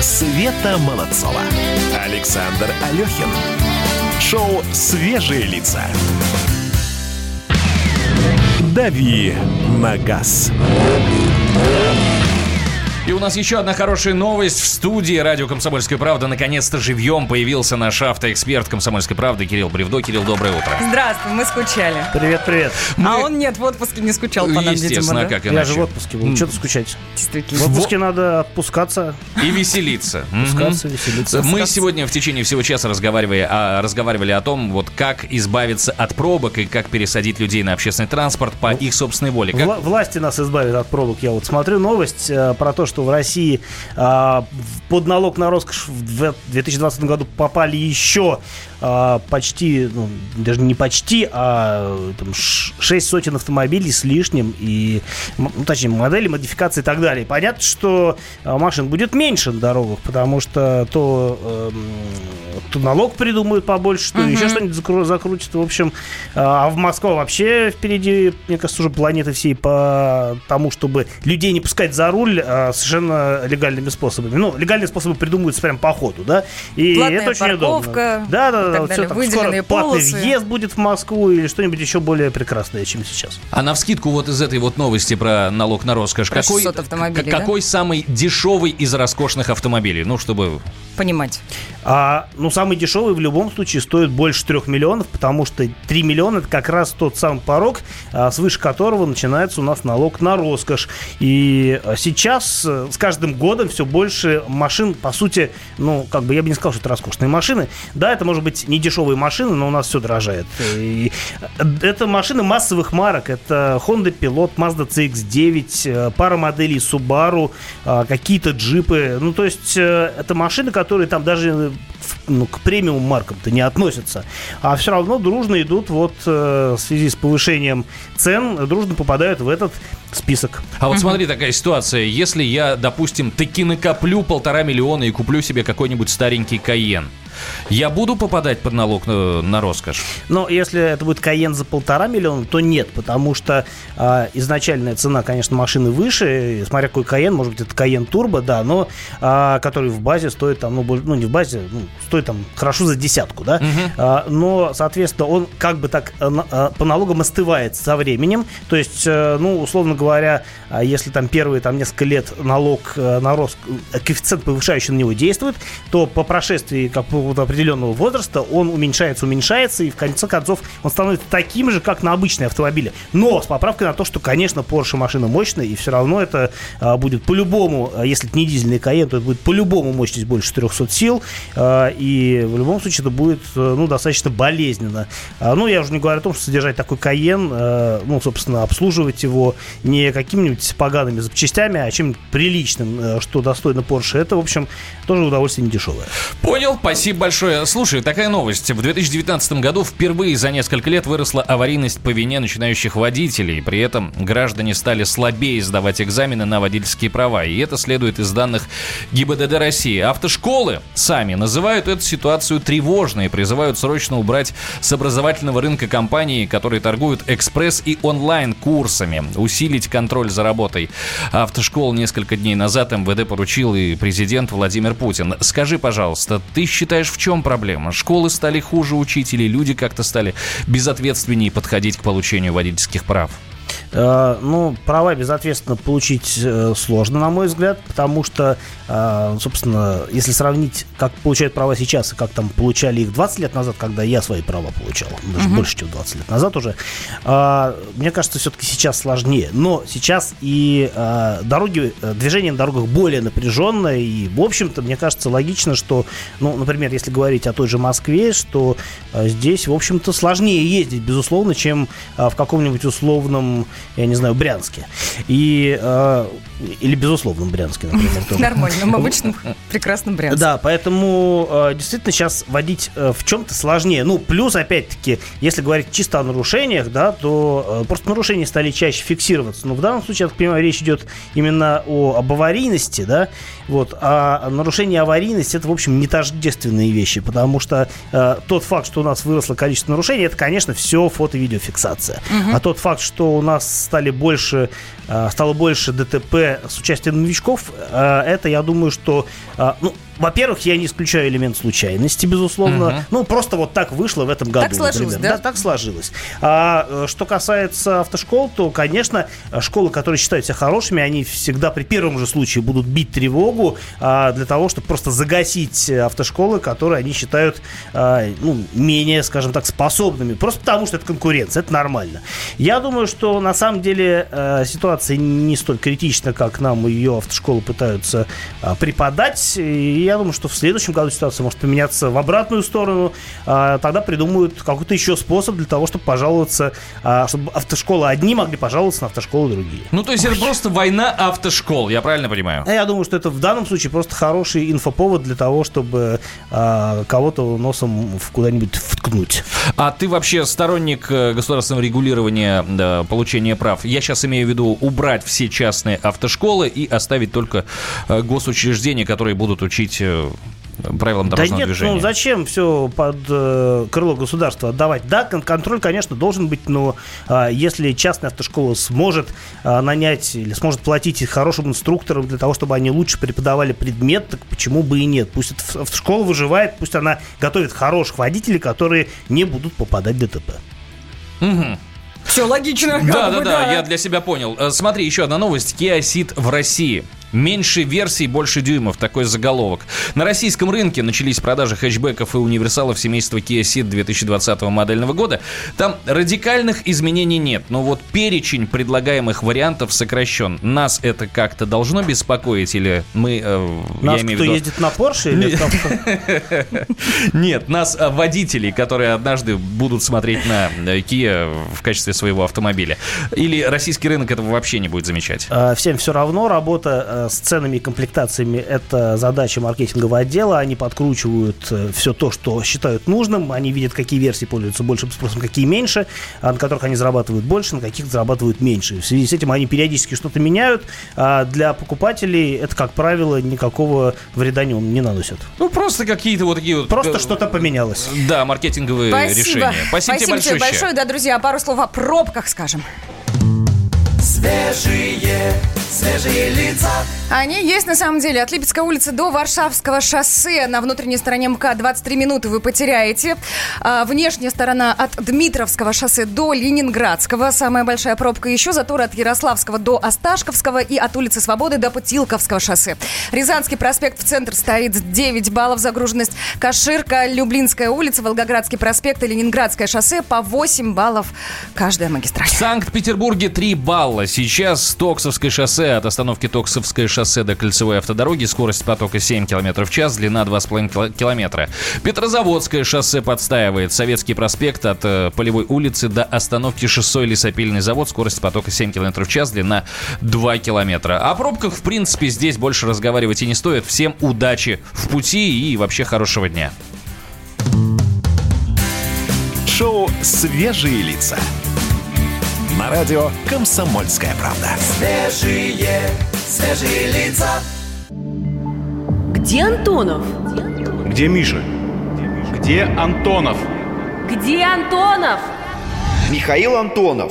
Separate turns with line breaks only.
Света Молодцова. Александр Алехин. Шоу «Свежие лица». «Дави на газ».
И у нас еще одна хорошая новость. В студии радио «Комсомольская правда» наконец-то живьем появился наш автоэксперт «Комсомольской правды» Кирилл Бревдо. Кирилл, доброе утро.
Здравствуй, мы скучали.
Привет, привет.
А он нет, в отпуске не скучал по нам, видимо,
Естественно,
да?
как
Я
иначе.
же в отпуске был. Что ты скучать? В
Действительно.
отпуске надо отпускаться,
И веселиться.
Отпускаться, веселиться.
Мы сегодня в течение всего часа разговаривали, а, разговаривали о том, вот как избавиться от пробок и как пересадить людей на общественный транспорт по их собственной воле. Как-
Вла- власти нас избавят от пробок. Я вот смотрю новость э, про то, что в России э, под налог на роскошь в две- 2020 году попали еще э, почти, ну, даже не почти, а э, там, ш- шесть сотен автомобилей с лишним, и, ну, точнее, модели, модификации и так далее. Понятно, что э, машин будет меньше на дорогах, потому что то, эм, то налог придумают побольше, то еще что-нибудь закру- закрутят. В общем, э, а в Москва вообще впереди, мне кажется, уже планеты всей по тому, чтобы людей не пускать за руль э, совершенно легальными способами. Ну, легальные способы придумываются прям по ходу, да? И
Платная
это очень
парковка
удобно. Да, да,
и
да.
так
вот
далее,
так.
выделенные
Скоро платный
полосы.
въезд будет в Москву или что-нибудь еще более прекрасное, чем сейчас.
А на вскидку вот из этой вот новости про налог на роскошь,
Про
какой,
600 автомобилей,
какой самый дешевый из роскошных автомобилей? Ну, чтобы...
Понимать.
А, ну, самый дешевый в любом случае стоит больше 3 миллионов, потому что 3 миллиона это как раз тот самый порог, а, свыше которого начинается у нас налог на роскошь. И а, сейчас э, с каждым годом все больше машин, по сути, ну, как бы я бы не сказал, что это роскошные машины. Да, это может быть не дешевые машины, но у нас все дорожает. И э, это машины массовых марок. Это Honda Pilot, Mazda CX-9, э, пара моделей Subaru, а, какие-то джипы. Ну, то есть э, это машины, которые там даже э, ну, к премиум маркам-то не относятся. А все равно дружно идут вот э, в связи с повышением цен, э, дружно попадают в этот список.
А вот смотри, такая ситуация. Если я, допустим, таки накоплю полтора миллиона и куплю себе какой-нибудь старенький Кайен, я буду попадать под налог на, на роскошь?
Но если это будет Каен за полтора миллиона, то нет, потому что а, изначальная цена, конечно, машины выше. Смотря какой Каен, может быть, это Каен Турбо, да, но а, который в базе стоит там, ну, ну, не в базе, ну, стоит там хорошо за десятку, да. А, но, соответственно, он как бы так на- а, по налогам остывает со временем. То есть, э, ну, условно говоря, а, если там первые там несколько лет налог э, на рост, э, коэффициент повышающий на него действует, то по прошествии какого-то определенного возраста он уменьшается, уменьшается, и в конце концов он становится таким же, как на обычные автомобили. Но с поправкой на то, что, конечно, Porsche машина мощная, и все равно это а, будет по-любому, а, если это не дизельный Каен, то это будет по-любому мощность больше 400 сил, а, и в любом случае это будет, э, ну, достаточно болезненно. А, ну, я уже не говорю о том, что содержать такой Каен, э, ну, собственно, обслуживать его не какими-нибудь погаными запчастями, а чем-нибудь приличным, э, что достойно Porsche, это, в общем, тоже удовольствие не дешевое.
Понял, спасибо большое. Слушай, такая новость. В 2019 году впервые за несколько лет выросла аварийность по вине начинающих водителей. При этом граждане стали слабее сдавать экзамены на водительские права. И это следует из данных ГИБДД России. Автошколы сами называют эту ситуацию тревожной и призывают срочно убрать с образовательного рынка компании, которые торгуют экспресс и онлайн-курсами, усилить контроль за работой автошкол несколько дней назад МВД поручил и президент Владимир Путин. Скажи, пожалуйста, ты считаешь, в чем проблема? Школы стали хуже учить или люди как-то стали безответственнее подходить к получению водительских прав?
Э, Ну, права безответственно получить э, сложно, на мой взгляд, потому что, э, собственно, если сравнить, как получают права сейчас и как там получали их 20 лет назад, когда я свои права получал, даже больше, чем 20 лет назад уже, мне кажется, все-таки сейчас сложнее. Но сейчас и дороги, движение на дорогах более напряженное, и, в общем-то, мне кажется, логично, что, ну, например, если говорить о той же Москве, что здесь, в общем-то, сложнее ездить, безусловно, чем в каком-нибудь условном, я не знаю, Брянске. И, э, или безусловном Брянске, например. тоже.
Нормальным, обычным, прекрасным брянцем.
Да, поэтому э, действительно сейчас водить э, в чем-то сложнее. Ну, плюс, опять-таки, если говорить чисто о нарушениях, да, то э, просто нарушения стали чаще фиксироваться. Но в данном случае, я так понимаю, речь идет именно о, об аварийности, да, вот, а нарушение и аварийность это, в общем, не тождественные вещи, потому что э, тот факт, что у нас выросло количество нарушений, это, конечно, все фото-видеофиксация. А тот факт, что у нас стали больше, э, стало больше ДТП С участием новичков, э, это, я думаю, что, э, ну, во-первых, я не исключаю элемент случайности, безусловно.
Мгм.
Ну, просто вот так вышло в этом году.
Так сложилось,
например.
да?
так сложилось. А э, что касается автошкол, то, конечно, школы, которые считают себя хорошими, они всегда при первом же случае будут бить тревогу а, для того, чтобы просто загасить автошколы, которые они считают а, ну, менее, скажем так, способными. Просто потому, что это конкуренция, это нормально. Я думаю, что на самом деле э, ситуация не столь критична, как нам ее автошколы пытаются а, преподать. И я думаю, что в следующем году ситуация может поменяться в обратную сторону. А, Тогда придумают какой-то еще способ для того, чтобы пожаловаться, а, чтобы автошколы одни могли пожаловаться на автошколы другие.
Ну, то есть это просто война автошкол, я правильно понимаю?
Я думаю, что это в данном случае просто хороший инфоповод для того, чтобы а, кого-то носом куда-нибудь вткнуть.
А ты вообще сторонник э, государственного регулирования да, получения прав? Я сейчас имею в виду убрать все частные автошколы и оставить только э, госучреждения, которые будут учить э, правилам
Да
дорожного
нет,
движения.
ну зачем все под э, крыло государства отдавать? Да, кон- контроль, конечно, должен быть, но а, если частная автошкола сможет а, нанять или сможет платить хорошим инструкторам для того, чтобы они лучше преподавали предмет, так почему бы и нет? Пусть эта автошкола выживает, пусть она готовит хороших водителей, которые не будут попадать в ДТП.
Все логично.
Да, да, да, я для себя понял. Э, Смотри, еще одна новость. Kia Ceed в России. Меньше версий, больше дюймов. Такой заголовок. На российском рынке начались продажи хэтчбеков и универсалов семейства Kia Ceed 2020 модельного года. Там радикальных изменений нет, но вот перечень предлагаемых вариантов сокращен. Нас это как-то должно беспокоить или мы... э,
Нас
я имею
кто
виду...
ездит на Porsche или
Нет, нас а, водителей, которые однажды будут смотреть на э, Kia в качестве своего автомобиля. Или российский рынок этого вообще не будет замечать.
Э, Всем все равно. Работа э, с ценами и комплектациями – это задача маркетингового отдела. Они подкручивают все то, что считают нужным. Они видят, какие версии пользуются большим спросом, какие меньше, а на которых они зарабатывают больше, на каких зарабатывают меньше. В связи с этим они периодически что-то меняют. А для покупателей это, как правило, никакого вреда не, не наносит.
Ну, просто какие-то вот такие вот...
Просто
э,
что-то поменялось.
Да, маркетинговые
Спасибо.
решения. Спасибо, тебе большое.
большое. Да, друзья, пару слов о пробках скажем.
Свежие, свежие лица.
Они есть на самом деле. От Липецкой улицы до Варшавского шоссе на внутренней стороне МК 23 минуты вы потеряете. А, внешняя сторона от Дмитровского шоссе до Ленинградского. Самая большая пробка еще. Заторы от Ярославского до Осташковского и от улицы Свободы до Путилковского шоссе. Рязанский проспект в центр стоит 9 баллов загруженность. Каширка, Люблинская улица, Волгоградский проспект и Ленинградское шоссе по 8 баллов каждая магистраль.
В Санкт-Петербурге 3 балла. Сейчас Токсовское шоссе от остановки Токсовское шоссе до кольцевой автодороги. Скорость потока 7 км в час, длина 2,5 кило- километра. Петрозаводское шоссе подстаивает. Советский проспект от э, Полевой улицы до остановки Шоссе лесопильный завод. Скорость потока 7 км в час, длина 2 километра. О пробках, в принципе, здесь больше разговаривать и не стоит. Всем удачи в пути и вообще хорошего дня.
Шоу «Свежие лица». На радио «Комсомольская правда».
Свежие, свежие лица.
Где Антонов?
Где Миша? Где Антонов?
Где Антонов?
Михаил Антонов.